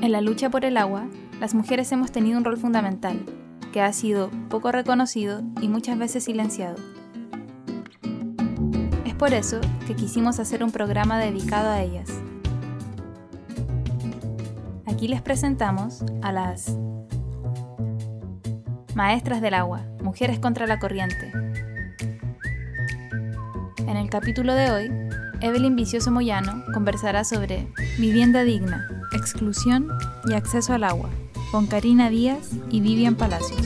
En la lucha por el agua, las mujeres hemos tenido un rol fundamental, que ha sido poco reconocido y muchas veces silenciado. Es por eso que quisimos hacer un programa dedicado a ellas. Aquí les presentamos a las Maestras del Agua, Mujeres contra la Corriente. En el capítulo de hoy, Evelyn Vicioso Moyano conversará sobre vivienda digna, exclusión y acceso al agua, con Karina Díaz y Vivian Palacios.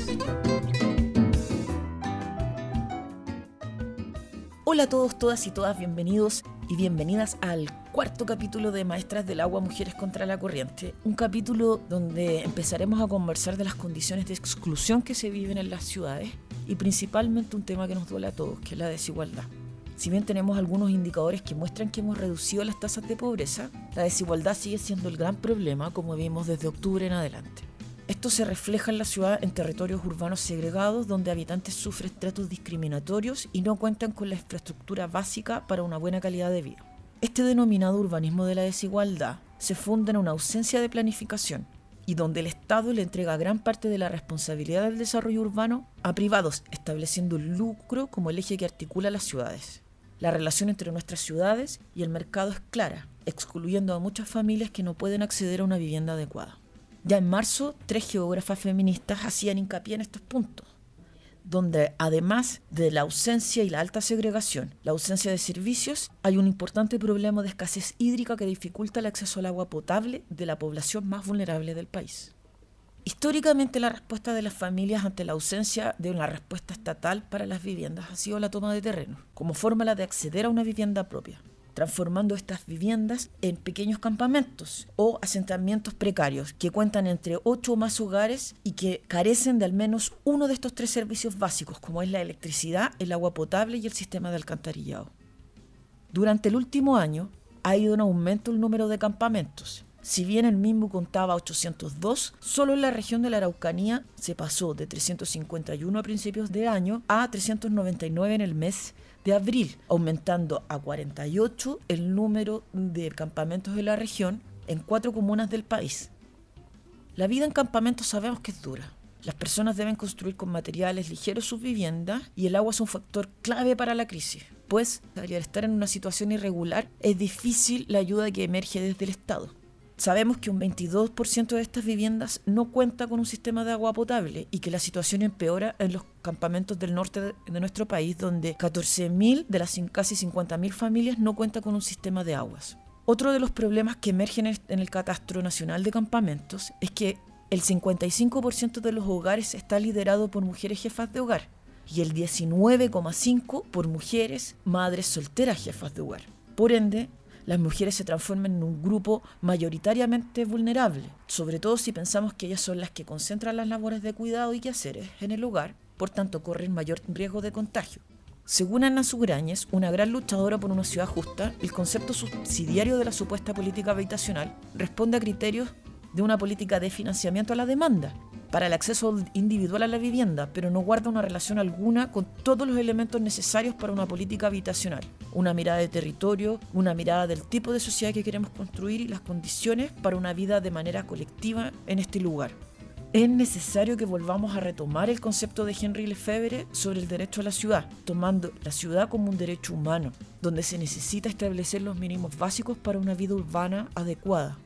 Hola a todos, todas y todas, bienvenidos y bienvenidas al cuarto capítulo de Maestras del Agua, Mujeres contra la Corriente. Un capítulo donde empezaremos a conversar de las condiciones de exclusión que se viven en las ciudades y principalmente un tema que nos duele a todos, que es la desigualdad. Si bien tenemos algunos indicadores que muestran que hemos reducido las tasas de pobreza, la desigualdad sigue siendo el gran problema como vimos desde octubre en adelante. Esto se refleja en la ciudad en territorios urbanos segregados donde habitantes sufren tratos discriminatorios y no cuentan con la infraestructura básica para una buena calidad de vida. Este denominado urbanismo de la desigualdad se funda en una ausencia de planificación y donde el Estado le entrega gran parte de la responsabilidad del desarrollo urbano a privados, estableciendo el lucro como el eje que articula las ciudades. La relación entre nuestras ciudades y el mercado es clara, excluyendo a muchas familias que no pueden acceder a una vivienda adecuada. Ya en marzo, tres geógrafas feministas hacían hincapié en estos puntos, donde además de la ausencia y la alta segregación, la ausencia de servicios, hay un importante problema de escasez hídrica que dificulta el acceso al agua potable de la población más vulnerable del país. Históricamente la respuesta de las familias ante la ausencia de una respuesta estatal para las viviendas ha sido la toma de terreno, como fórmula de acceder a una vivienda propia, transformando estas viviendas en pequeños campamentos o asentamientos precarios que cuentan entre ocho o más hogares y que carecen de al menos uno de estos tres servicios básicos, como es la electricidad, el agua potable y el sistema de alcantarillado. Durante el último año ha ido en aumento el número de campamentos si bien el mismo contaba 802, solo en la región de la Araucanía se pasó de 351 a principios de año a 399 en el mes de abril, aumentando a 48 el número de campamentos de la región en cuatro comunas del país. La vida en campamentos sabemos que es dura. Las personas deben construir con materiales ligeros sus viviendas y el agua es un factor clave para la crisis, pues al estar en una situación irregular es difícil la ayuda que emerge desde el Estado. Sabemos que un 22% de estas viviendas no cuenta con un sistema de agua potable y que la situación empeora en los campamentos del norte de, nuestro país, donde 14.000 de las casi 50.000 familias no cuentan con un sistema de aguas. Otro de los problemas que emergen en el Catastro Nacional de Campamentos es que el 55% de los hogares está liderado por mujeres jefas de hogar y el 19,5% por mujeres madres solteras jefas de hogar. Por ende, las mujeres se transforman en un grupo mayoritariamente vulnerable, sobre todo si pensamos que ellas son las que concentran las labores de cuidado y quehaceres en el hogar, por tanto corren mayor riesgo de contagio. Según Ana Sugrañez, una gran luchadora por una ciudad justa, el concepto subsidiario de la supuesta política habitacional responde a criterios de una política de financiamiento a la demanda, para el acceso individual a la vivienda, pero no guarda una relación alguna con todos los elementos necesarios para una política habitacional. Una mirada de territorio, una mirada del tipo de sociedad que queremos construir y las condiciones para una vida de manera colectiva en este lugar. Es necesario que volvamos a retomar el concepto de Henry Lefebvre sobre el derecho a la ciudad, tomando la ciudad como un derecho humano, donde se necesita establecer los mínimos básicos para una vida urbana adecuada,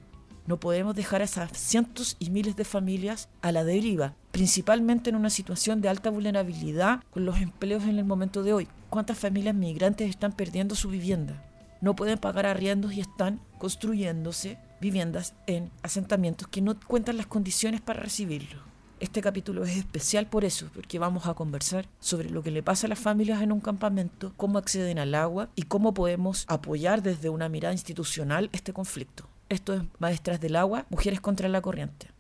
no podemos dejar a esas cientos y miles de familias a la deriva, principalmente en una situación de alta vulnerabilidad con los empleos en el momento de hoy. ¿Cuántas familias migrantes están perdiendo su vivienda? No pueden pagar arriendos y están construyéndose viviendas en asentamientos que no cuentan las condiciones para recibirlo. Este capítulo es especial por eso, porque vamos a conversar sobre lo que le pasa a las familias en un campamento, cómo acceden al agua y cómo podemos apoyar desde una mirada institucional este conflicto. Esto es Maestras del Agua, Mujeres contra la Corriente.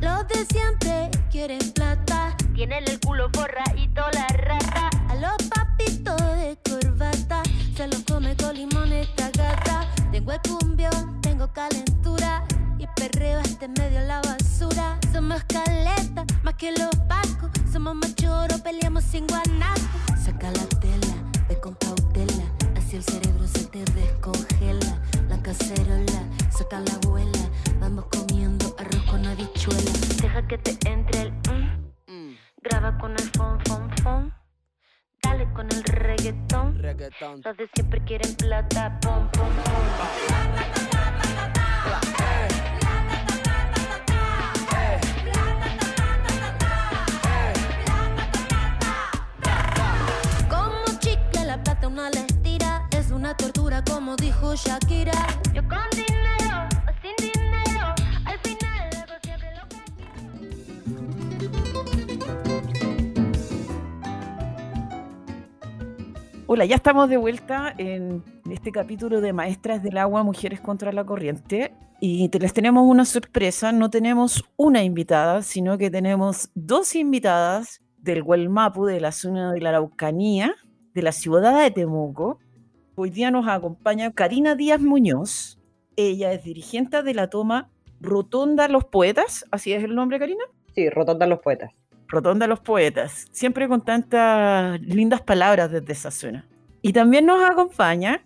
Los de siempre quieren plata, tienen el culo forra y toda la Tengo el cumbión, tengo calentura y perreo este medio la basura. Somos caleta, más que los pacos. Somos machoros, peleamos sin guanaco. Saca la tela, ve con cautela. Así el cerebro se te descongela. La cacerola, saca la abuela. Vamos comiendo arroz con habichuela. Deja que te entre el mm. mm. Graba con el fon, fon, fon. Dale con el reggaetón. Los de siempre quieren plata, pom pom pom. Como chicle la plata una les tira Es una tortura como dijo Shakira Yo con dinero o sin dinero Hola, ya estamos de vuelta en este capítulo de Maestras del Agua, Mujeres contra la Corriente. Y te les tenemos una sorpresa, no tenemos una invitada, sino que tenemos dos invitadas del Huelmapu, de la zona de la Araucanía, de la ciudad de Temuco. Hoy día nos acompaña Karina Díaz Muñoz. Ella es dirigente de la toma Rotonda Los Poetas, ¿así es el nombre, Karina? Sí, Rotonda los poetas. Rotonda los Poetas, siempre con tantas lindas palabras desde esa zona. Y también nos acompaña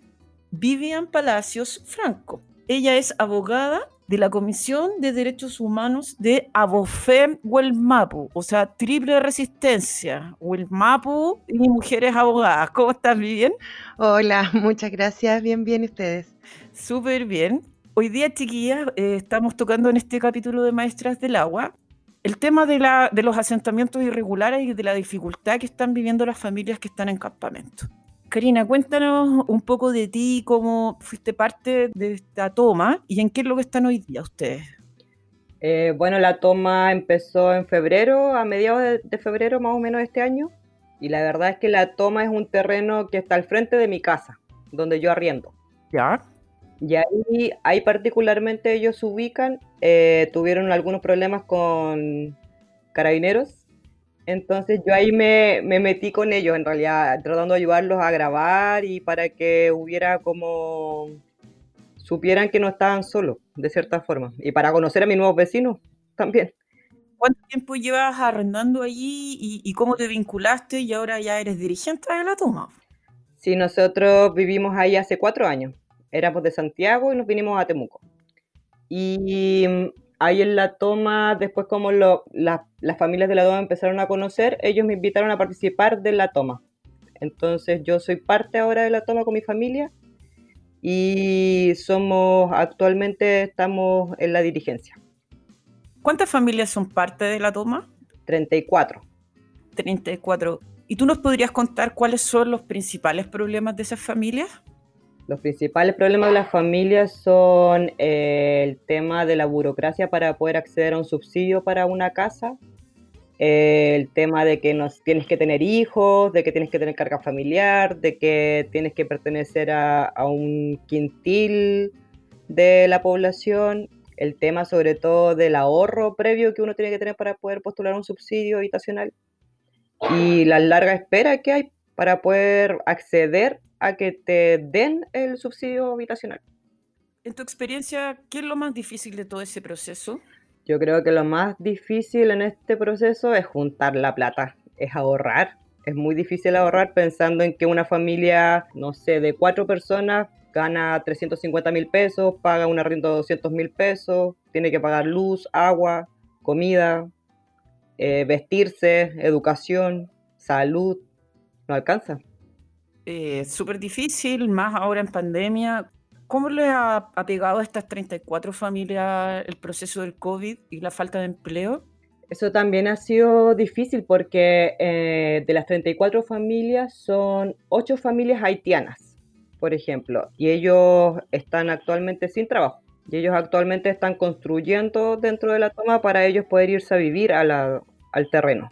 Vivian Palacios Franco. Ella es abogada de la Comisión de Derechos Humanos de Abofem Huelmapu, o sea, triple resistencia, Huelmapu y mujeres abogadas. ¿Cómo estás, Vivian? Hola, muchas gracias. Bien, bien, ¿y ustedes? Súper bien. Hoy día, chiquillas, eh, estamos tocando en este capítulo de Maestras del Agua el tema de, la, de los asentamientos irregulares y de la dificultad que están viviendo las familias que están en campamento. Karina, cuéntanos un poco de ti, cómo fuiste parte de esta toma y en qué es lo que están hoy día ustedes. Eh, bueno, la toma empezó en febrero, a mediados de, de febrero más o menos de este año. Y la verdad es que la toma es un terreno que está al frente de mi casa, donde yo arriendo. ¿Ya? Y ahí, ahí particularmente ellos se ubican, eh, tuvieron algunos problemas con carabineros, entonces yo ahí me, me metí con ellos en realidad, tratando de ayudarlos a grabar y para que hubiera como, supieran que no estaban solos, de cierta forma, y para conocer a mis nuevos vecinos también. ¿Cuánto tiempo llevas arrendando allí y, y cómo te vinculaste y ahora ya eres dirigente de la toma? Sí, nosotros vivimos ahí hace cuatro años. Éramos de Santiago y nos vinimos a Temuco. Y mm, ahí en la toma, después como lo- la- las familias de la toma empezaron a conocer, ellos me invitaron a participar de la toma. Entonces yo soy parte ahora de la toma con mi familia y somos, actualmente estamos en la dirigencia. ¿Cuántas familias son parte de la toma? 34. 34. ¿Y tú nos podrías contar cuáles son los principales problemas de esas familias? Los principales problemas de las familias son eh, el tema de la burocracia para poder acceder a un subsidio para una casa, eh, el tema de que nos, tienes que tener hijos, de que tienes que tener carga familiar, de que tienes que pertenecer a, a un quintil de la población, el tema sobre todo del ahorro previo que uno tiene que tener para poder postular un subsidio habitacional y la larga espera que hay para poder acceder a que te den el subsidio habitacional. En tu experiencia, ¿qué es lo más difícil de todo ese proceso? Yo creo que lo más difícil en este proceso es juntar la plata, es ahorrar. Es muy difícil ahorrar pensando en que una familia, no sé, de cuatro personas gana 350 mil pesos, paga un arriendo de 200 mil pesos, tiene que pagar luz, agua, comida, eh, vestirse, educación, salud, no alcanza. Eh, Súper difícil, más ahora en pandemia. ¿Cómo le ha, ha pegado a estas 34 familias el proceso del COVID y la falta de empleo? Eso también ha sido difícil porque eh, de las 34 familias son 8 familias haitianas, por ejemplo, y ellos están actualmente sin trabajo. Y ellos actualmente están construyendo dentro de la toma para ellos poder irse a vivir a al terreno.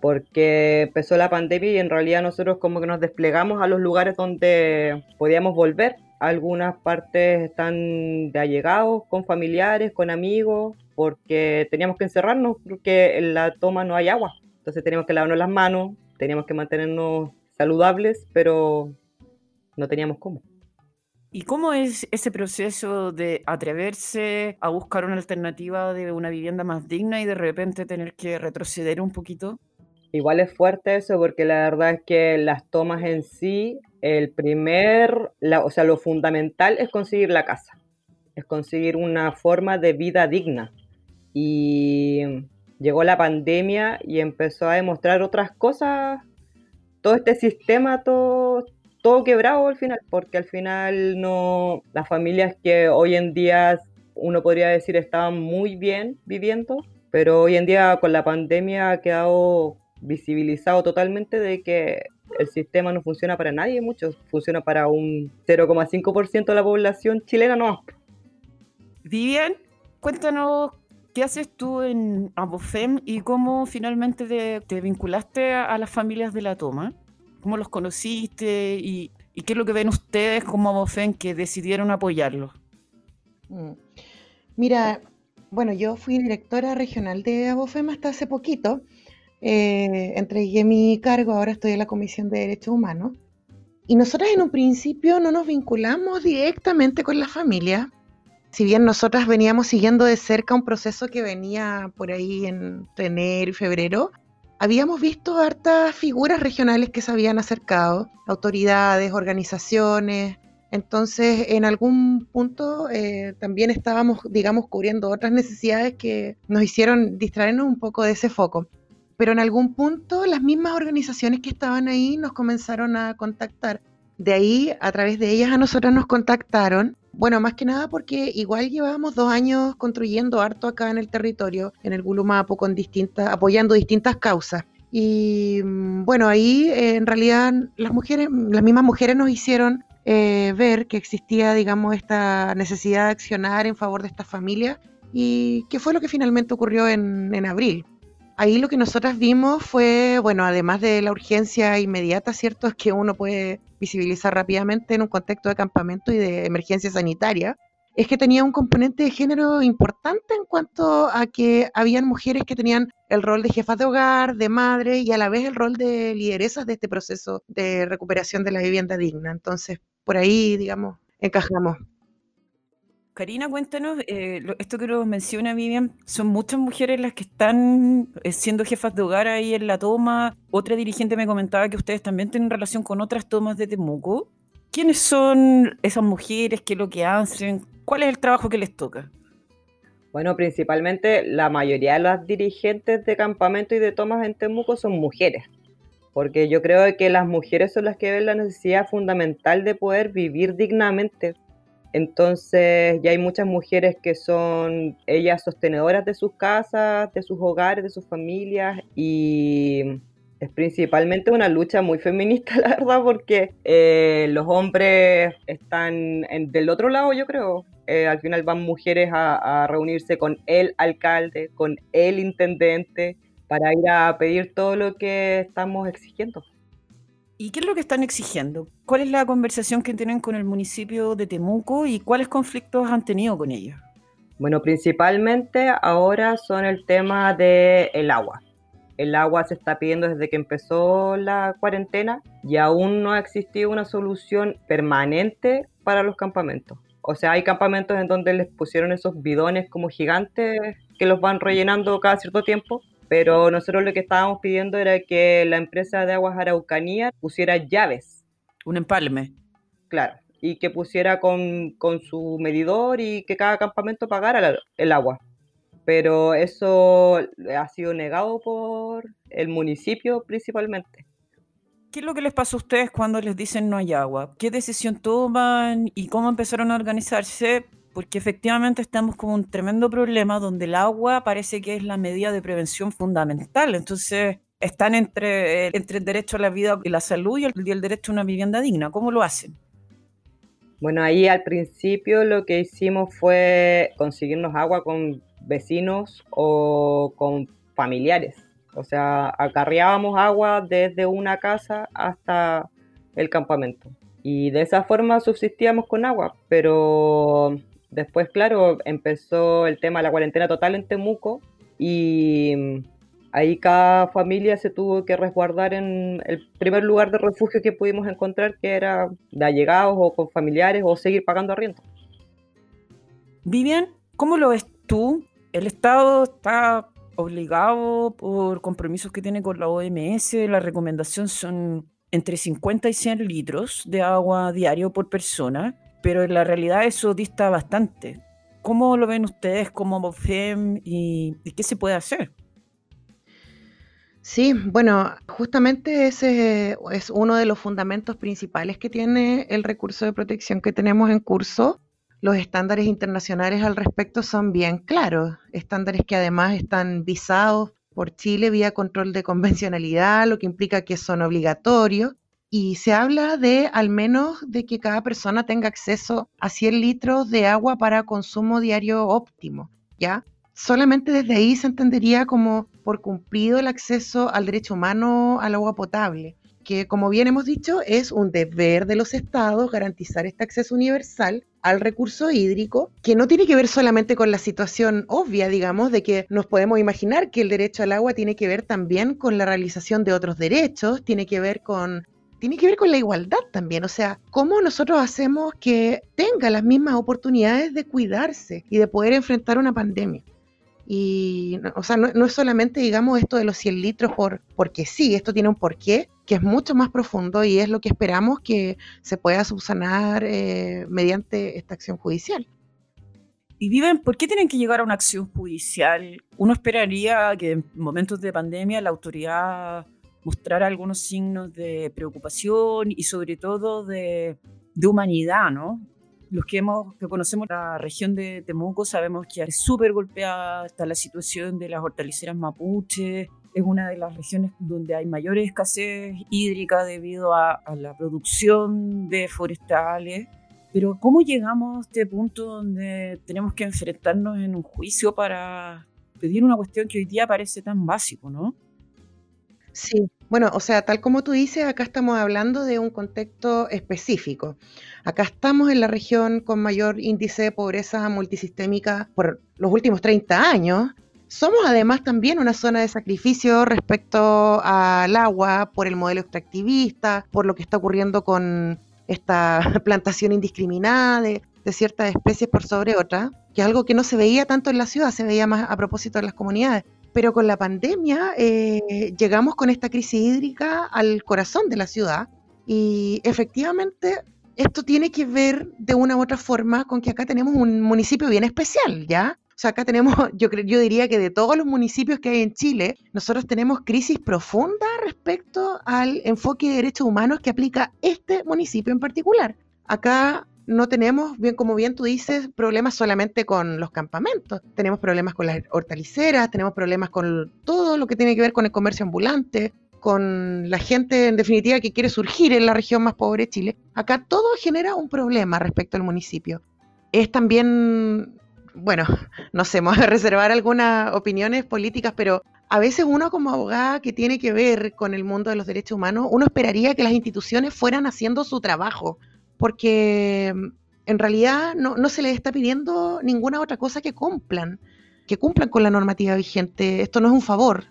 Porque empezó la pandemia y en realidad nosotros como que nos desplegamos a los lugares donde podíamos volver. Algunas partes están de allegados, con familiares, con amigos, porque teníamos que encerrarnos porque en la toma no hay agua. Entonces teníamos que lavarnos las manos, teníamos que mantenernos saludables, pero no teníamos cómo. ¿Y cómo es ese proceso de atreverse a buscar una alternativa de una vivienda más digna y de repente tener que retroceder un poquito? Igual es fuerte eso porque la verdad es que las tomas en sí, el primer, la, o sea, lo fundamental es conseguir la casa, es conseguir una forma de vida digna. Y llegó la pandemia y empezó a demostrar otras cosas, todo este sistema, todo, todo quebrado al final, porque al final no, las familias que hoy en día uno podría decir estaban muy bien viviendo, pero hoy en día con la pandemia ha quedado visibilizado totalmente de que el sistema no funciona para nadie, mucho funciona para un 0,5% de la población chilena, no. Vivian, cuéntanos qué haces tú en Abofem y cómo finalmente te, vinculaste a, las familias de la toma. ¿Cómo los conociste y, qué es lo que ven ustedes como Abofem que decidieron apoyarlos? Mm. Mira, bueno, yo fui directora regional de Abofem hasta hace poquito eh, entregué mi cargo, ahora estoy en la Comisión de Derechos Humanos. Y nosotras en un principio no nos vinculamos directamente con la familia, si bien nosotras veníamos siguiendo de cerca un proceso que venía por ahí en enero y febrero, habíamos visto hartas figuras regionales que se habían acercado, autoridades, organizaciones. Entonces, en algún punto eh, también estábamos, digamos, cubriendo otras necesidades que nos hicieron distraernos un poco de ese foco pero en algún punto las mismas organizaciones que estaban ahí nos comenzaron a contactar. De ahí, a través de ellas, a nosotros nos contactaron. Bueno, más que nada porque igual llevábamos dos años construyendo harto acá en el territorio, en el Gulumapo, con distintas, apoyando distintas causas. Y mm, bueno, ahí eh, en realidad las mujeres, las mismas mujeres nos hicieron eh, ver que existía, digamos, esta necesidad de accionar en favor de estas familias y qué fue lo que finalmente ocurrió en abril ahí lo que nosotras vimos fue, bueno, además de la urgencia inmediata, ¿cierto? Es que uno puede visibilizar rápidamente en un contexto de campamento y de emergencia sanitaria, es que tenía un componente de género importante en cuanto a que habían mujeres que tenían el rol de jefas de hogar, de madre y a la vez el rol de lideresas de este proceso de recuperación de la vivienda digna. Entonces, por ahí, digamos, encajamos. Karina, cuéntanos, eh, esto que nos menciona Vivian, son muchas mujeres las que están eh, siendo jefas de hogar ahí en la toma. Otra dirigente me comentaba que ustedes también tienen relación con otras tomas de Temuco. ¿Quiénes son esas mujeres? ¿Qué es lo que hacen? ¿Cuál es el trabajo que les toca? Bueno, principalmente la mayoría de las dirigentes de campamento y de tomas en Temuco son mujeres, porque yo creo que las mujeres son las que ven la necesidad fundamental de poder vivir dignamente, entonces ya hay muchas mujeres que son ellas sostenedoras de sus casas, de sus hogares, de sus familias y es principalmente una lucha muy feminista, la verdad, porque eh, los hombres están del otro lado, yo creo. Eh, al final van mujeres a reunirse con el alcalde, con el intendente, para ir a pedir todo lo que estamos exigiendo. ¿Y qué es lo que están exigiendo? ¿Cuál es la conversación que tienen con el municipio de Temuco y cuáles conflictos han tenido con ellos? Bueno, principalmente ahora son el tema del agua. El agua se está pidiendo desde que empezó la cuarentena y aún no ha existido una solución permanente para los campamentos. O sea, hay campamentos en donde les pusieron esos bidones como gigantes que los van rellenando cada cierto tiempo, pero nosotros lo que estábamos pidiendo era que la empresa de aguas Araucanía pusiera llaves. Un empalme. Claro, y que pusiera con, su medidor y que cada campamento pagara el agua. Pero eso ha sido negado por el municipio principalmente. ¿Qué es lo que les pasa a ustedes cuando les dicen no hay agua? ¿Qué decisión toman y cómo empezaron a organizarse porque efectivamente estamos con un tremendo problema donde el agua parece que es la medida de prevención fundamental. Entonces, están entre, eh, entre el derecho a la vida y la salud y el, y el derecho a una vivienda digna. ¿Cómo lo hacen? Bueno, ahí al principio lo que hicimos fue conseguirnos agua con vecinos o con familiares. O sea, acarreábamos agua desde una casa hasta el campamento. Y de esa forma subsistíamos con agua, pero Después, claro, empezó el tema de la cuarentena total en Temuco y mm, ahí cada familia se tuvo que resguardar en el primer lugar de refugio que pudimos encontrar, que era de allegados o con familiares o seguir pagando arriendo. Vivian, ¿cómo lo ves tú? El Estado está obligado por compromisos que tiene con la OMS. La recomendación son entre 50 y 100 litros de agua diario por persona, pero en la realidad eso dista bastante. ¿Cómo lo ven ustedes como BOFEM y, y qué se puede hacer? Sí, bueno, justamente ese es uno de los fundamentos principales que tiene el recurso de protección que tenemos en curso. Los estándares internacionales al respecto son bien claros, estándares que además están visados por Chile vía control de convencionalidad, lo que implica que son obligatorios. Y se habla de al menos de que cada persona tenga acceso a 100 litros de agua para consumo diario óptimo, ¿ya? solamente desde ahí se entendería como por cumplido el acceso al derecho humano al agua potable, que como bien hemos dicho es un deber de los estados garantizar este acceso universal al recurso hídrico, que no tiene que ver solamente con la situación obvia, digamos, de que nos podemos imaginar que el derecho al agua tiene que ver también con la realización de otros derechos, tiene que ver con tiene que ver con la igualdad también, o sea, cómo nosotros hacemos que tenga las mismas oportunidades de cuidarse y de poder enfrentar una pandemia. Y, o sea, no, es solamente, digamos, esto de los 100 litros por, porque sí, esto tiene un porqué que es mucho más profundo y es lo que esperamos que se pueda subsanar eh, mediante esta acción judicial. Y viven, ¿por qué tienen que llegar a una acción judicial? Uno esperaría que en momentos de pandemia la autoridad mostrara algunos signos de preocupación y sobre todo de, de humanidad, ¿no? los que, hemos, que conocemos la región de Temuco sabemos que es súper golpeada, está la situación de las hortaliceras mapuche, es una de las regiones donde hay mayor escasez hídrica debido a, a, la producción de forestales. Pero ¿cómo llegamos a este punto donde tenemos que enfrentarnos en un juicio para pedir una cuestión que hoy día parece tan básico, no? Sí, bueno, o sea, tal como tú dices, acá estamos hablando de un contexto específico. Acá estamos en la región con mayor índice de pobreza multisistémica por los últimos 30 años. Somos además también una zona de sacrificio respecto al agua por el modelo extractivista, por lo que está ocurriendo con esta plantación indiscriminada de, ciertas especies por sobre otras, que es algo que no se veía tanto en la ciudad, se veía más a propósito de las comunidades. Pero con la pandemia eh, llegamos con esta crisis hídrica al corazón de la ciudad y efectivamente esto tiene que ver de una u otra forma con que acá tenemos un municipio bien especial, ¿ya? O sea, acá tenemos, yo, yo diría que de todos los municipios que hay en Chile, nosotros tenemos crisis profunda respecto al enfoque de derechos humanos que aplica este municipio en particular. Acá no tenemos, bien como bien tú dices, problemas solamente con los campamentos. Tenemos problemas con las hortaliceras, tenemos problemas con todo lo que tiene que ver con el comercio ambulante, con la gente en definitiva que quiere surgir en la región más pobre de Chile, acá todo genera un problema respecto al municipio. Es también, bueno, no sé, voy a reservar algunas opiniones políticas, pero a veces uno como abogada que tiene que ver con el mundo de los derechos humanos, uno esperaría que las instituciones fueran haciendo su trabajo, porque en realidad no, se les está pidiendo ninguna otra cosa que cumplan, que cumplan con la normativa vigente. Esto no es un favor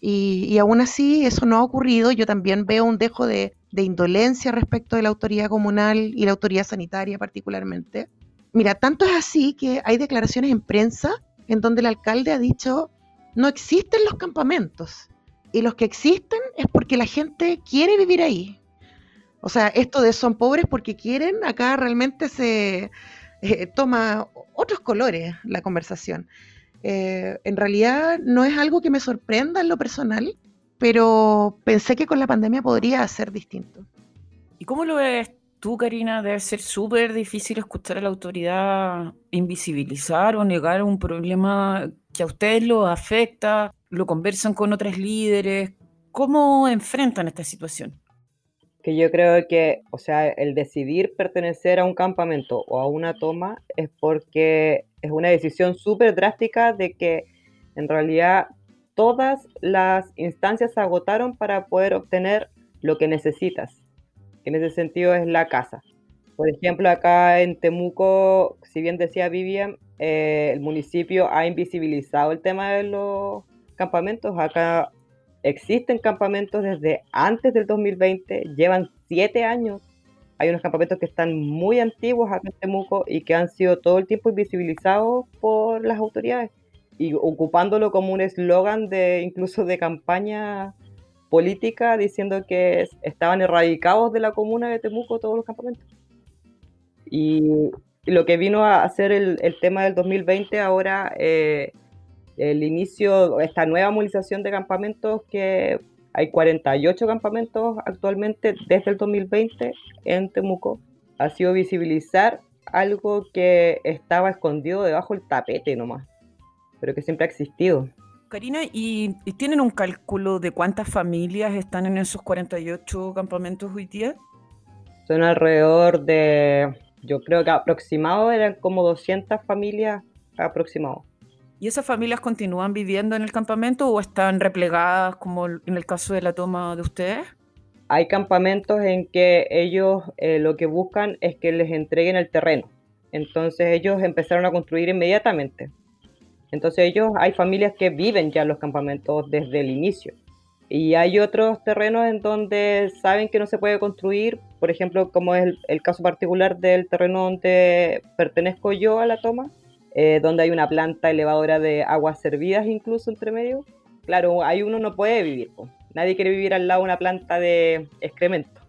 y, aún así eso no ha ocurrido. Yo también veo un dejo de, indolencia respecto de la autoridad comunal y la autoridad sanitaria particularmente. Mira, tanto es así que hay declaraciones en prensa en donde el alcalde ha dicho no existen los campamentos y los que existen es porque la gente quiere vivir ahí. O sea, esto de son pobres porque quieren, acá realmente se eh, toma otros colores la conversación. Eh, en realidad no es algo que me sorprenda en lo personal, pero pensé que con la pandemia podría ser distinto. ¿Y cómo lo ves tú, Karina? Debe ser súper difícil escuchar a la autoridad invisibilizar o negar un problema que a ustedes lo afecta, lo conversan con otros líderes. ¿Cómo enfrentan esta situación? Que yo creo que, o sea, el decidir pertenecer a un campamento o a una toma es porque es una decisión súper drástica de que en realidad todas las instancias se agotaron para poder obtener lo que necesitas, que en ese sentido es la casa. Por ejemplo, acá en Temuco, si bien decía Vivian, eh, el municipio ha invisibilizado el tema de los campamentos. Acá existen campamentos desde antes del 2020, llevan siete años hay unos campamentos que están muy antiguos acá en Temuco y que han sido todo el tiempo invisibilizados por las autoridades. y ocupándolo como un eslogan de incluso de campaña política diciendo que estaban erradicados de la comuna de Temuco todos los campamentos. Y, lo que vino a hacer el, el tema del 2020 ahora, eh, el inicio, esta nueva movilización de campamentos que hay 48 campamentos actualmente desde el 2020 en Temuco, ha sido visibilizar algo que estaba escondido debajo del tapete nomás, pero que siempre ha existido. Karina, ¿y, tienen un cálculo de cuántas familias están en esos 48 campamentos hoy día? Son alrededor de, yo creo que aproximado eran como 200 familias aproximado. ¿Y esas familias continúan viviendo en el campamento o están replegadas como en el caso de la toma de ustedes? Hay campamentos en que ellos eh, lo que buscan es que les entreguen el terreno. Entonces ellos empezaron a construir inmediatamente. Entonces ellos, hay familias que viven ya en los campamentos desde el inicio. Y hay otros terrenos en donde saben que no se puede construir, por ejemplo, como es el, caso particular del terreno donde pertenezco yo a la toma, eh, donde hay una planta elevadora de aguas servidas incluso entre medio. Claro, ahí uno no puede vivir. Nadie quiere vivir al lado de una planta de excremento.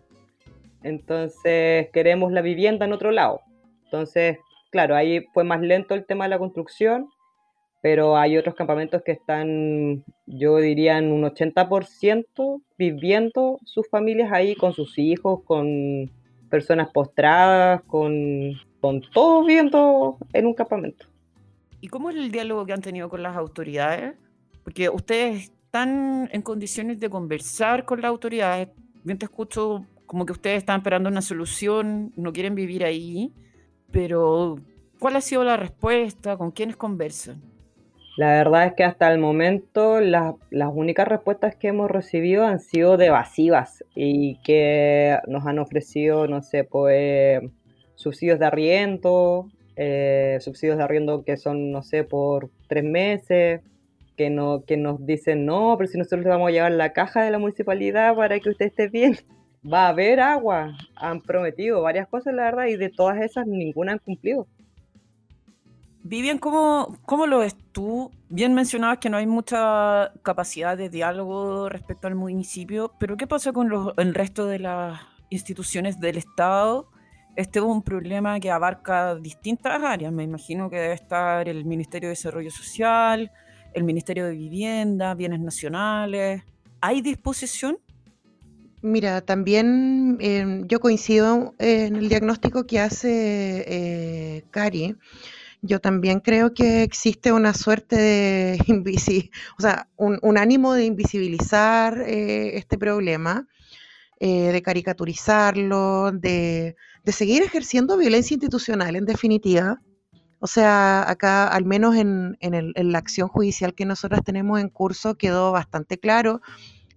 Entonces queremos la vivienda en otro lado. Entonces, claro, ahí fue más lento el tema de la construcción pero hay otros campamentos que están, yo diría, en un 80% viviendo sus familias ahí con sus hijos, con personas postradas, con, con todos viviendo en un campamento. ¿Y cómo es el diálogo que han tenido con las autoridades? Porque ustedes están en condiciones de conversar con las autoridades. Bien te escucho como que ustedes están esperando una solución, no quieren vivir ahí, pero ¿cuál ha sido la respuesta? ¿Con quiénes conversan? La verdad es que hasta el momento las, únicas respuestas que hemos recibido han sido evasivas y que nos han ofrecido, no sé, pues subsidios de arriendo, eh, subsidios de arriendo que son, no sé, por tres meses, que, no, que nos dicen, no, pero si nosotros le vamos a llevar la caja de la municipalidad para que usted esté bien. Va a haber agua. Han prometido varias cosas, la verdad, y de todas esas ninguna han cumplido. Vivian, ¿cómo, ¿cómo lo ves tú? Bien mencionabas que no hay mucha capacidad de diálogo respecto al municipio, pero ¿qué pasa con el resto de las instituciones del Estado? Este es un problema que abarca distintas áreas. Me imagino que debe estar el Ministerio de Desarrollo Social, el Ministerio de Vivienda, Bienes Nacionales. ¿Hay disposición? Mira, también em, yo coincido en el diagnóstico que hace eh, Cari yo también creo que existe una suerte de o sea, un, ánimo de invisibilizar eh, este problema, eh, de caricaturizarlo, de, seguir ejerciendo violencia institucional, en definitiva. O sea, acá, al menos en, la acción judicial que nosotros tenemos en curso, quedó bastante claro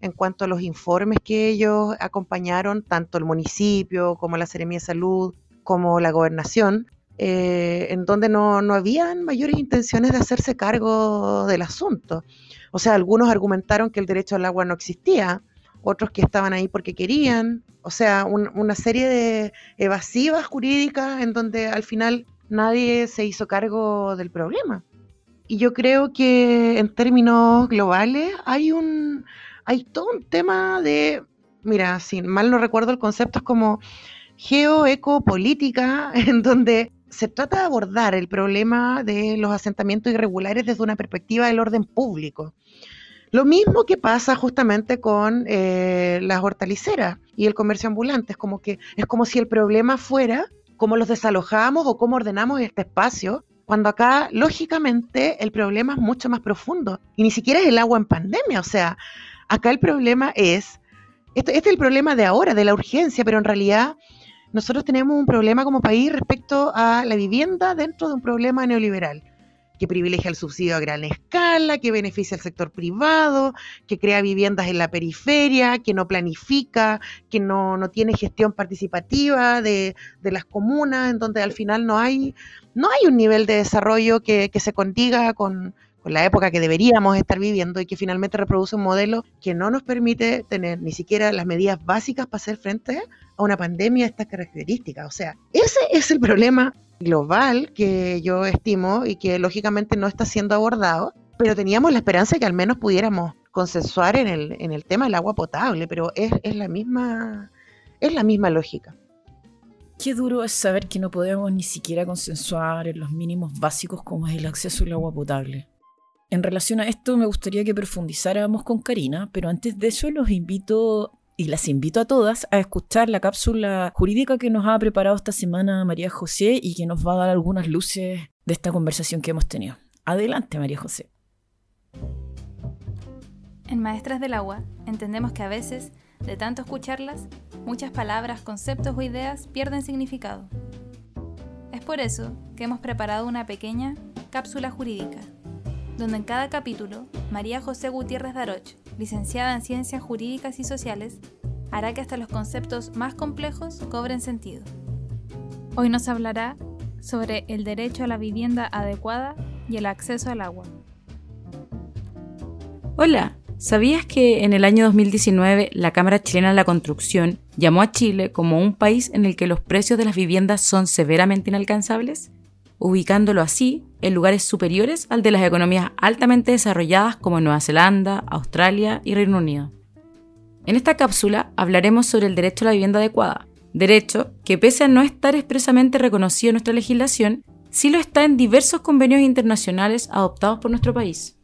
en cuanto a los informes que ellos acompañaron, tanto el municipio como la Seremía de Salud, como la gobernación, eh, en donde no, no habían mayores intenciones de hacerse cargo del asunto. O sea, algunos argumentaron que el derecho al agua no existía, otros que estaban ahí porque querían, o sea, una serie de evasivas jurídicas en donde al final nadie se hizo cargo del problema. Y yo creo que en términos globales hay un hay todo un tema de, mira, si mal no recuerdo el concepto es como geoecopolítica, en donde se trata de abordar el problema de los asentamientos irregulares desde una perspectiva del orden público. Lo mismo que pasa justamente con eh, las hortaliceras y el comercio ambulante. Es como que es como si el problema fuera cómo los desalojamos o cómo ordenamos este espacio, cuando acá, lógicamente, el problema es mucho más profundo. Y ni siquiera es el agua en pandemia. O sea, acá el problema es, este, este es el problema de ahora, de la urgencia, pero en realidad nosotros tenemos un problema como país respecto a la vivienda dentro de un problema neoliberal que privilegia el subsidio a gran escala, que beneficia al sector privado, que crea viviendas en la periferia, que no planifica, que no, tiene gestión participativa de, las comunas, en donde al final no hay, no hay un nivel de desarrollo que, se condiga con, con la época que deberíamos estar viviendo y que finalmente reproduce un modelo que no nos permite tener ni siquiera las medidas básicas para hacer frente a una pandemia de estas características. O sea, ese es el problema global que yo estimo y que lógicamente no está siendo abordado pero teníamos la esperanza de que al menos pudiéramos consensuar en el, en el tema del agua potable, pero es, es la misma, es la misma lógica. Qué duro es saber que no podemos ni siquiera consensuar en los mínimos básicos como es el acceso al agua potable. En relación a esto me gustaría que profundizáramos con Karina, pero antes de eso los invito y las invito a todas a escuchar la cápsula jurídica que nos ha preparado esta semana María José y que nos va a dar algunas luces de esta conversación que hemos tenido. Adelante, María José. En Maestras del Agua entendemos que a veces, de tanto escucharlas, muchas palabras, conceptos o ideas pierden significado. Es por eso que hemos preparado una pequeña cápsula jurídica, donde en cada capítulo María José Gutiérrez Daroch, licenciada en Ciencias Jurídicas y Sociales, hará que hasta los conceptos más complejos cobren sentido. Hoy nos hablará sobre el derecho a la vivienda adecuada y el acceso al agua. Hola, ¿sabías que en el año 2019 la Cámara Chilena de la Construcción llamó a Chile como un país en el que los precios de las viviendas son severamente inalcanzables? Ubicándolo así en lugares superiores al de las economías altamente desarrolladas como Nueva Zelanda, Australia y Reino Unido. En esta cápsula hablaremos sobre el derecho a la vivienda adecuada, derecho que pese a no estar expresamente reconocido en nuestra legislación, sí lo está en diversos convenios internacionales adoptados por nuestro país.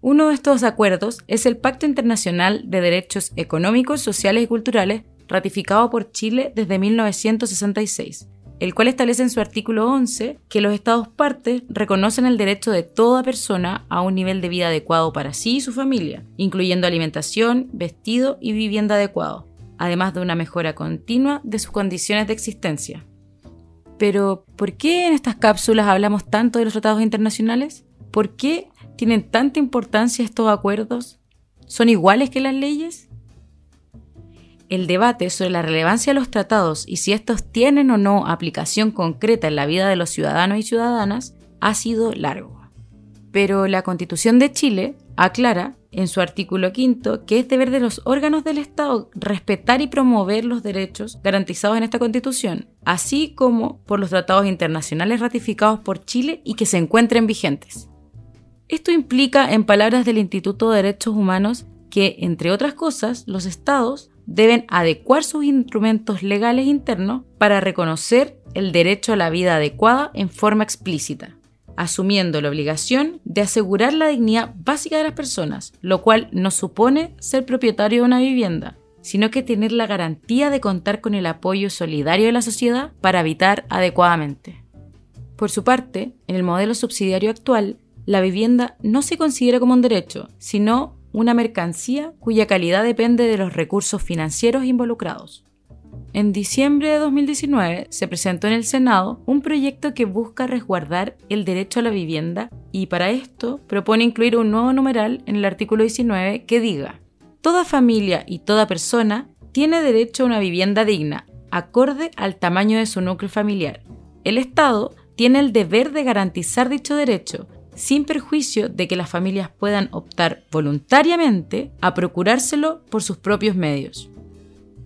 Uno de estos acuerdos es el Pacto Internacional de Derechos Económicos, Sociales y Culturales, ratificado por Chile desde 1966, el cual establece en su artículo 11 que los Estados partes reconocen el derecho de toda persona a un nivel de vida adecuado para sí y su familia, incluyendo alimentación, vestido y vivienda adecuado, además de una mejora continua de sus condiciones de existencia. Pero, ¿por qué en estas cápsulas hablamos tanto de los tratados internacionales? ¿Por qué tienen tanta importancia estos acuerdos? ¿Son iguales que las leyes? El debate sobre la relevancia de los tratados y si estos tienen o no aplicación concreta en la vida de los ciudadanos y ciudadanas ha sido largo. Pero la Constitución de Chile aclara en su artículo quinto que es deber de los órganos del Estado respetar y promover los derechos garantizados en esta Constitución, así como por los tratados internacionales ratificados por Chile y que se encuentren vigentes. Esto implica, en palabras del Instituto de Derechos Humanos, que, entre otras cosas, los estados deben adecuar sus instrumentos legales internos para reconocer el derecho a la vida adecuada en forma explícita, asumiendo la obligación de asegurar la dignidad básica de las personas, lo cual no supone ser propietario de una vivienda, sino que tener la garantía de contar con el apoyo solidario de la sociedad para habitar adecuadamente. Por su parte, en el modelo subsidiario actual, la vivienda no se considera como un derecho, sino una mercancía cuya calidad depende de los recursos financieros involucrados. En diciembre de 2019 se presentó en el Senado un proyecto que busca resguardar el derecho a la vivienda y para esto propone incluir un nuevo numeral en el artículo 19 que diga, Toda familia y toda persona tiene derecho a una vivienda digna, acorde al tamaño de su núcleo familiar. El Estado tiene el deber de garantizar dicho derecho sin perjuicio de que las familias puedan optar voluntariamente a procurárselo por sus propios medios.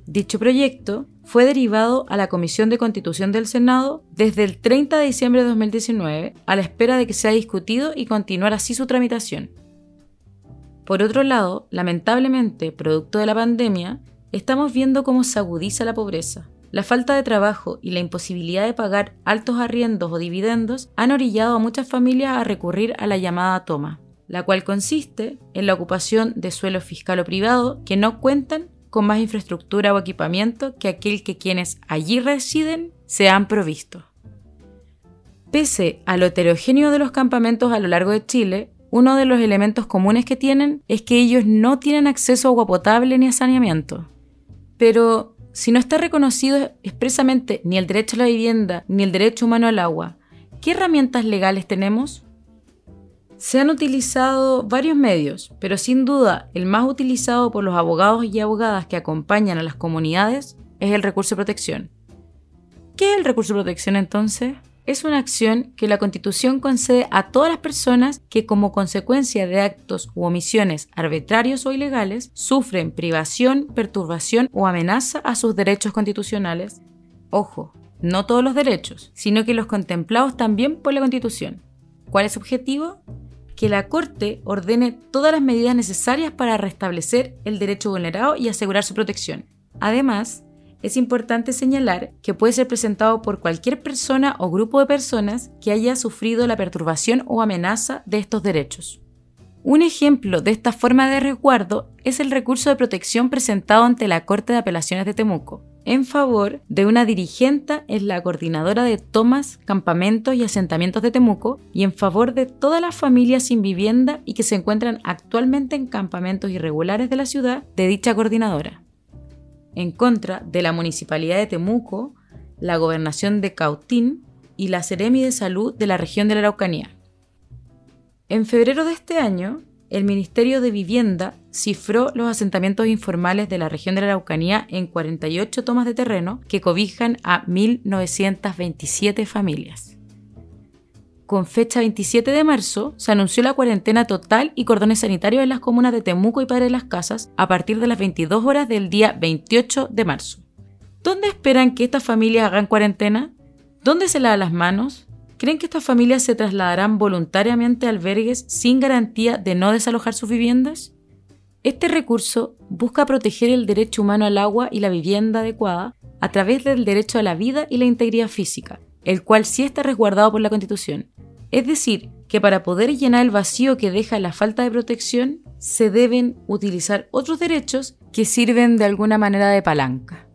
Dicho proyecto fue derivado a la Comisión de Constitución del Senado desde el 30 de diciembre de 2019 a la espera de que sea discutido y continuar así su tramitación. Por otro lado, lamentablemente, producto de la pandemia, estamos viendo cómo se agudiza la pobreza, la falta de trabajo y la imposibilidad de pagar altos arriendos o dividendos han orillado a muchas familias a recurrir a la llamada toma, la cual consiste en la ocupación de suelo fiscal o privado que no cuentan con más infraestructura o equipamiento que aquel que quienes allí residen se han provisto. Pese a lo heterogéneo de los campamentos a lo largo de Chile, uno de los elementos comunes que tienen es que ellos no tienen acceso a agua potable ni a saneamiento. Pero si no está reconocido expresamente ni el derecho a la vivienda ni el derecho humano al agua, ¿qué herramientas legales tenemos? Se han utilizado varios medios, pero sin duda el más utilizado por los abogados y abogadas que acompañan a las comunidades es el recurso de protección. ¿Qué es el recurso de protección entonces? Es una acción que la Constitución concede a todas las personas que como consecuencia de actos u omisiones arbitrarios o ilegales sufren privación, perturbación o amenaza a sus derechos constitucionales. Ojo, no todos los derechos, sino que los contemplados también por la Constitución. ¿Cuál es su objetivo? que la Corte ordene todas las medidas necesarias para restablecer el derecho vulnerado y asegurar su protección. Además, es importante señalar que puede ser presentado por cualquier persona o grupo de personas que haya sufrido la perturbación o amenaza de estos derechos. Un ejemplo de esta forma de resguardo es el recurso de protección presentado ante la Corte de Apelaciones de Temuco, en favor de una dirigente en la coordinadora de tomas, campamentos y asentamientos de Temuco y en favor de todas las familias sin vivienda y que se encuentran actualmente en campamentos irregulares de la ciudad de dicha coordinadora en contra de la Municipalidad de Temuco, la Gobernación de Cautín y la Seremi de Salud de la región de la Araucanía. En febrero de este año, el Ministerio de Vivienda cifró los asentamientos informales de la región de la Araucanía en 48 tomas de terreno que cobijan a 1.927 familias con fecha 27 de marzo, se anunció la cuarentena total y cordones sanitarios en las comunas de Temuco y Padre de las Casas a partir de las 22 horas del día 28 de marzo. ¿Dónde esperan que estas familias hagan cuarentena? ¿Dónde se lavan las manos? ¿Creen que estas familias se trasladarán voluntariamente a albergues sin garantía de no desalojar sus viviendas? Este recurso busca proteger el derecho humano al agua y la vivienda adecuada a través del derecho a la vida y la integridad física, el cual sí está resguardado por la Constitución. Es decir, que para poder llenar el vacío que deja la falta de protección, se deben utilizar otros derechos que sirven de alguna manera de palanca.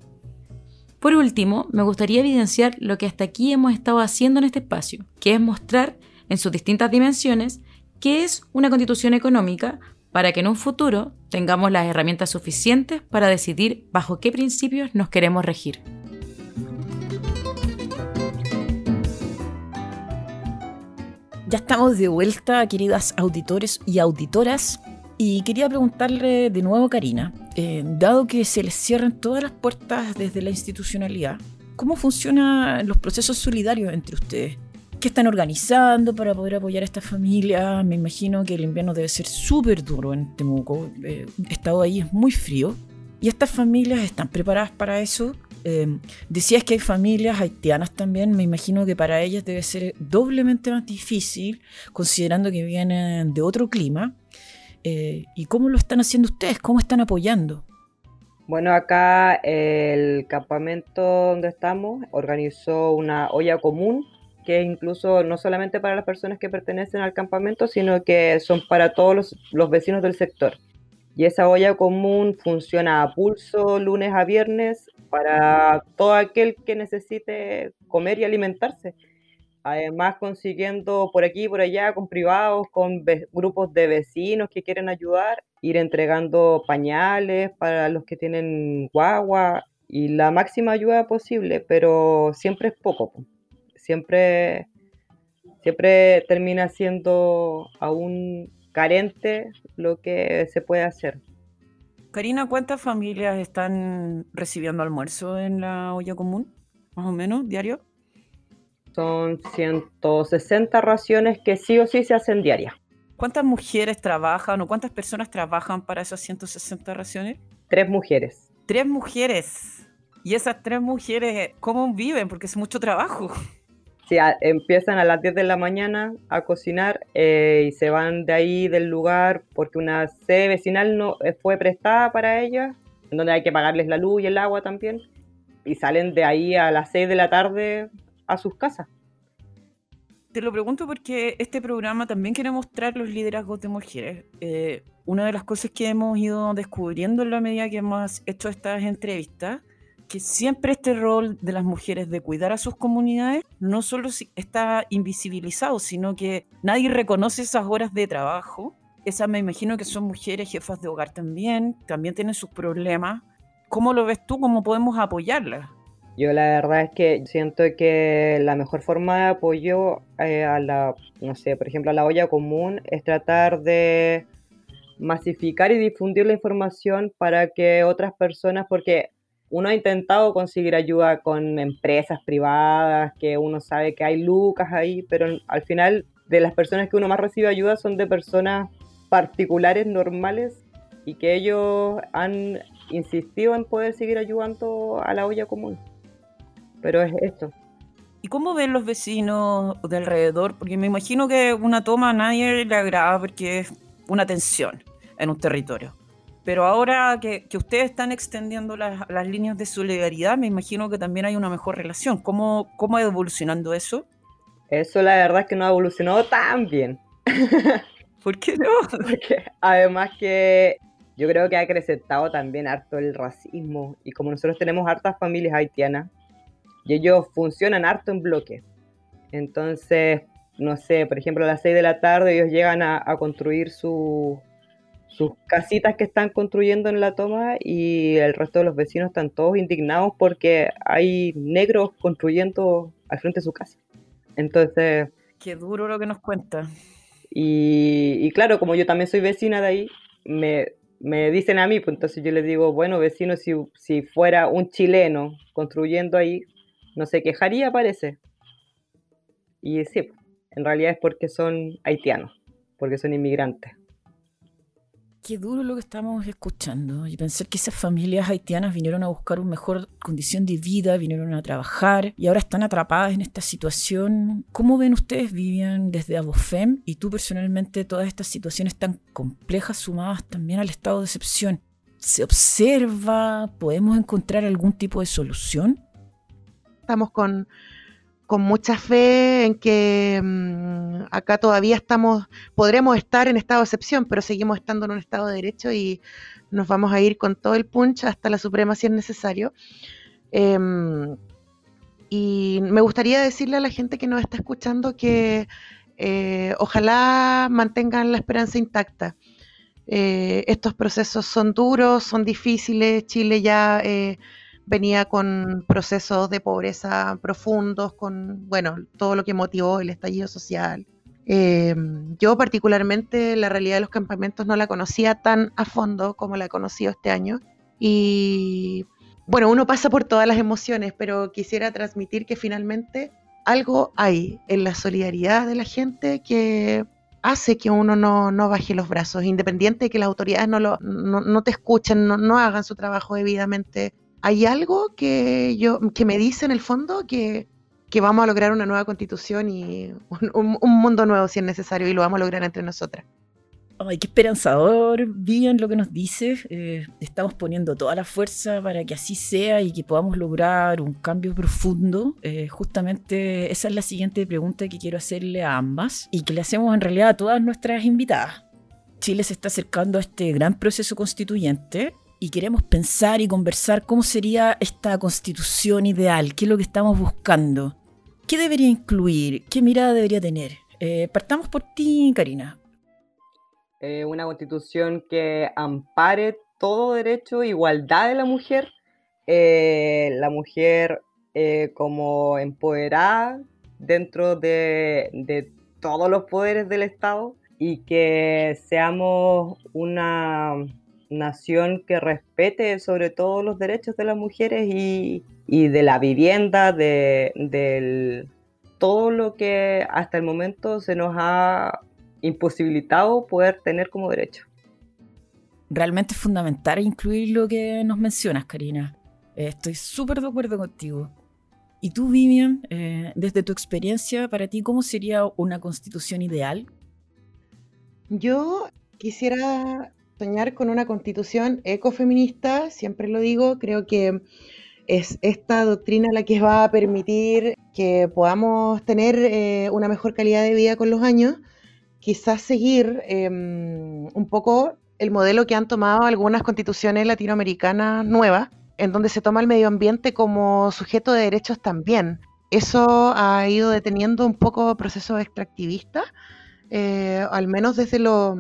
Por último, me gustaría evidenciar lo que hasta aquí hemos estado haciendo en este espacio, que es mostrar en sus distintas dimensiones qué es una constitución económica para que en un futuro tengamos las herramientas suficientes para decidir bajo qué principios nos queremos regir. Ya estamos de vuelta, queridas auditores y auditoras. Y quería preguntarle de nuevo Karina, eh, dado que se les cierran todas las puertas desde la institucionalidad, ¿cómo funcionan los procesos solidarios entre ustedes? ¿Qué están organizando para poder apoyar a esta familia? Me imagino que el invierno debe ser súper duro en Temuco. Eh, estado ahí, es muy frío. ¿Y estas familias están preparadas para eso? Eh, decías que hay familias haitianas también, me imagino que para ellas debe ser doblemente más difícil, considerando que vienen de otro clima. Eh, ¿Y cómo lo están haciendo ustedes? ¿Cómo están apoyando? Bueno, acá el campamento donde estamos organizó una olla común, que incluso no solamente para las personas que pertenecen al campamento, sino que son para todos los vecinos del sector. Y esa olla común funciona a pulso lunes a viernes para todo aquel que necesite comer y alimentarse. Además, consiguiendo por aquí y por allá con privados, con grupos de vecinos que quieren ayudar, ir entregando pañales para los que tienen guagua y la máxima ayuda posible, pero siempre es poco. Siempre, siempre termina siendo aún carente lo que se puede hacer. Karina, ¿cuántas familias están recibiendo almuerzo en la olla común? Más o menos, diario. Son 160 raciones que sí o sí se hacen diarias. ¿Cuántas mujeres trabajan o cuántas personas trabajan para esas 160 raciones? Tres mujeres. Tres mujeres. ¿Y esas tres mujeres cómo viven? Porque es mucho trabajo. Sí, empiezan a las 10 de la mañana a cocinar eh, y se van de ahí del lugar porque una sede vecinal no eh, fue prestada para ellas, donde hay que pagarles la luz y el agua también, y salen de ahí a las 6 de la tarde a sus casas. Te lo pregunto porque este programa también quiere mostrar los liderazgos de mujeres. Eh, una de las cosas que hemos ido descubriendo en la medida que hemos hecho estas entrevistas que siempre este rol de las mujeres de cuidar a sus comunidades no solo está invisibilizado, sino que nadie reconoce esas horas de trabajo. Esas me imagino que son mujeres jefas de hogar también, también tienen sus problemas. ¿Cómo lo ves tú? ¿Cómo podemos apoyarlas? Yo la verdad es que siento que la mejor forma de apoyo eh, a la, no sé, por ejemplo, a la olla común es tratar de masificar y difundir la información para que otras personas, porque uno ha intentado conseguir ayuda con empresas privadas, que uno sabe que hay lucas ahí, pero al final de las personas que uno más recibe ayuda son de personas particulares, normales, y que ellos han insistido en poder seguir ayudando a la olla común. Pero es esto. ¿Y cómo ven los vecinos de alrededor? Porque me imagino que una toma a nadie le agrada porque es una tensión en un territorio. Pero ahora que, ustedes están extendiendo las, líneas de solidaridad, me imagino que también hay una mejor relación. ¿Cómo, cómo ha evolucionando eso? Eso la verdad es que no ha evolucionado tan bien. ¿Por qué no? Porque además que yo creo que ha acrecentado también harto el racismo y como nosotros tenemos hartas familias haitianas y ellos funcionan harto en bloque. Entonces, no sé, por ejemplo, a las 6 de la tarde ellos llegan a, construir sus casitas que están construyendo en la toma y el resto de los vecinos están todos indignados porque hay negros construyendo al frente de su casa. Entonces... Qué duro lo que nos cuenta. Y, claro, como yo también soy vecina de ahí, me, me dicen a mí, pues entonces yo les digo, bueno, vecino, si, si fuera un chileno construyendo ahí, no se quejaría, parece. Y sí, en realidad es porque son haitianos, porque son inmigrantes. Qué duro lo que estamos escuchando. Y pensar que esas familias haitianas vinieron a buscar una mejor condición de vida, vinieron a trabajar y ahora están atrapadas en esta situación. ¿Cómo ven ustedes, Vivian, desde Abofem y tú personalmente todas estas situaciones tan complejas sumadas también al estado de excepción? ¿Se observa? ¿Podemos encontrar algún tipo de solución? Estamos con con mucha fe en que mm, acá todavía estamos, podremos estar en estado de excepción, pero seguimos estando en un estado de derecho y nos vamos a ir con todo el punch hasta la Suprema si es necesario. Em, y me gustaría decirle a la gente que nos está escuchando que eh, ojalá mantengan la esperanza intacta. Eh, estos procesos son duros, son difíciles. Chile ya eh, venía con procesos de pobreza profundos, con, bueno, todo lo que motivó el estallido social. Eh, yo particularmente la realidad de los campamentos no la conocía tan a fondo como la he conocido este año. Y bueno, uno pasa por todas las emociones, pero quisiera transmitir que finalmente algo hay en la solidaridad de la gente que hace que uno no, baje los brazos, independiente de que las autoridades no, lo, no, te escuchen, no, no, hagan su trabajo debidamente hay algo que, yo, que me dice en el fondo que, vamos a lograr una nueva constitución y un, mundo nuevo si es necesario y lo vamos a lograr entre nosotras. Ay, qué esperanzador, bien lo que nos dice. Eh, estamos poniendo toda la fuerza para que así sea y que podamos lograr un cambio profundo. Eh, justamente esa es la siguiente pregunta que quiero hacerle a ambas y que le hacemos en realidad a todas nuestras invitadas. Chile se está acercando a este gran proceso constituyente y queremos pensar y conversar cómo sería esta constitución ideal, qué es lo que estamos buscando, qué debería incluir, qué mirada debería tener. Eh, partamos por ti, Karina. Eh, una constitución que ampare todo derecho, igualdad de la mujer, eh, la mujer como empoderada dentro de, de todos los poderes del Estado y que seamos una nación que respete sobre todo los derechos de las mujeres y, de la vivienda, de todo lo que hasta el momento se nos ha imposibilitado poder tener como derecho. Realmente es fundamental incluir lo que nos mencionas, Karina. Eh, estoy súper de acuerdo contigo. ¿Y tú, Vivian, eh, desde tu experiencia, para ti, cómo sería una constitución ideal? Yo quisiera soñar con una constitución ecofeminista, siempre lo digo, creo que es esta doctrina la que va a permitir que podamos tener eh, una mejor calidad de vida con los años, quizás seguir em, un poco el modelo que han tomado algunas constituciones latinoamericanas nuevas, en donde se toma el medio ambiente como sujeto de derechos también. Eso ha ido deteniendo un poco procesos extractivistas, eh, al menos desde lo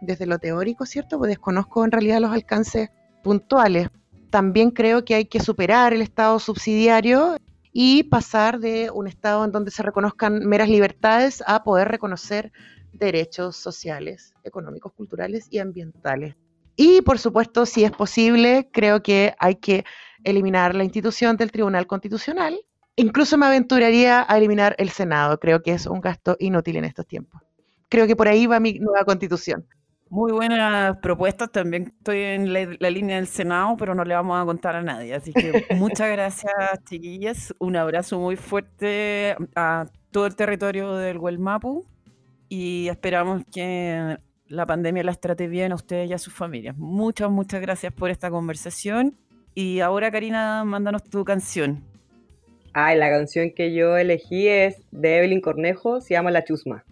desde lo teórico, ¿cierto? Pues desconozco en realidad los alcances puntuales. También creo que hay que superar el estado subsidiario y pasar de un estado en donde se reconozcan meras libertades a poder reconocer derechos sociales, económicos, culturales y ambientales. Y por supuesto, si es posible, creo que hay que eliminar la institución del Tribunal Constitucional. Incluso me aventuraría a eliminar el Senado. Creo que es un gasto inútil en estos tiempos. Creo que por ahí va mi nueva constitución. Muy buenas propuestas. También estoy en la, línea del Senado, pero no le vamos a contar a nadie. Así que muchas gracias, chiquillas. Un abrazo muy fuerte a todo el territorio del Huelmapu y esperamos que la pandemia las trate bien a ustedes y a sus familias. Muchas, muchas gracias por esta conversación. Y ahora, Karina, mándanos tu canción. Ay, la canción que yo elegí es de Evelyn Cornejo, se llama La Chusma.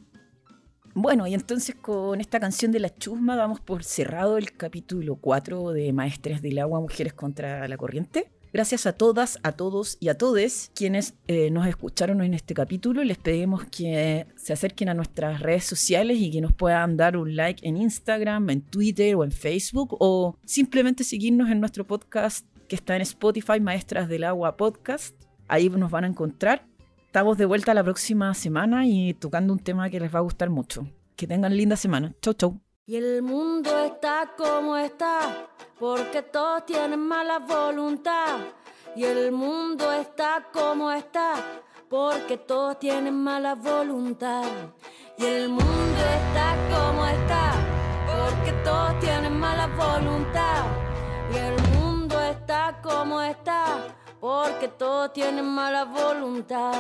Bueno, y entonces con esta canción de La Chusma vamos por cerrado el capítulo 4 de Maestres del Agua, Mujeres contra la Corriente. Gracias a todas, a todos y a todes quienes eh, nos escucharon en este capítulo. Les pedimos que se acerquen a nuestras redes sociales y que nos puedan dar un like en Instagram, en Twitter o en Facebook o simplemente seguirnos en nuestro podcast que está en Spotify, Maestras del Agua Podcast. Ahí nos van a encontrar. Estamos de vuelta la próxima semana y tocando un tema que les va a gustar mucho. Que tengan linda semana. Chau, chau. Y el mundo está como está, porque todos tienen mala voluntad. Y el mundo está como está, porque todos tienen mala voluntad. Y el mundo está como está, porque todos tienen mala voluntad. Y el mundo está como está porque todos tienen mala voluntad.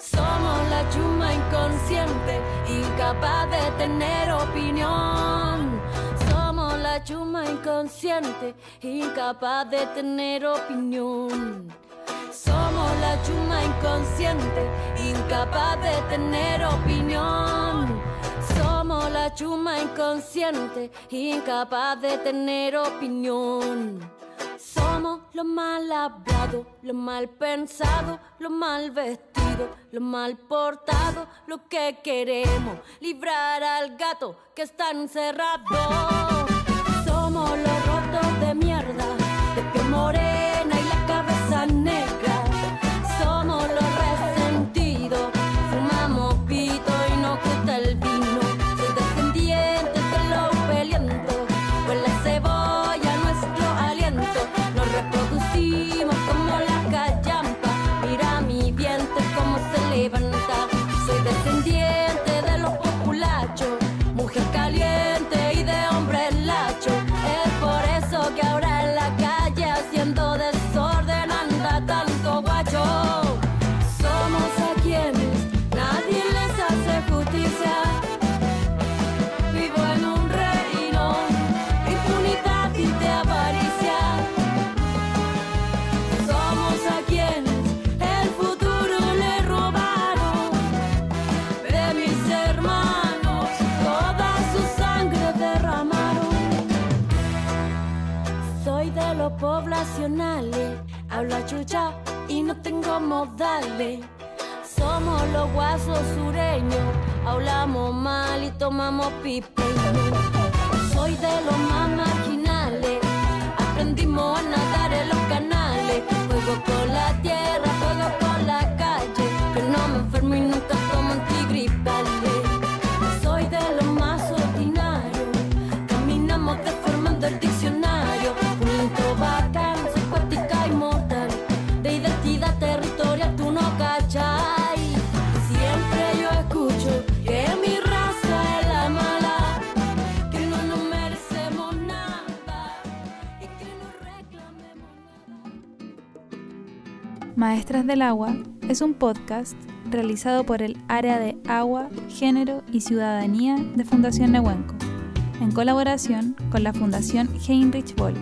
Somos la chuma inconsciente, incapaz de tener opinión. Somos la chuma inconsciente, incapaz de tener opinión. Somos la chuma inconsciente, incapaz de tener opinión. Somos la chuma inconsciente, incapaz de tener opinión. Somos lo mal hablado, lo mal pensado, lo mal vestido, lo mal portado, lo que queremos, librar al gato que está encerrado. Somos los rotos de mierda, de piel morena modales. Somos los guasos sureños, hablamos mal y tomamos pipe. Soy de los más marginales, aprendimos a Maestras del Agua es un podcast realizado por el Área de Agua, Género y Ciudadanía de Fundación Nehuenco, en colaboración con la Fundación Heinrich Boll,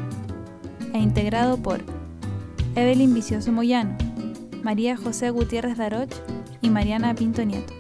e integrado por Evelyn Vicioso Moyano, María José Gutiérrez Daroch y Mariana Pinto Nieto.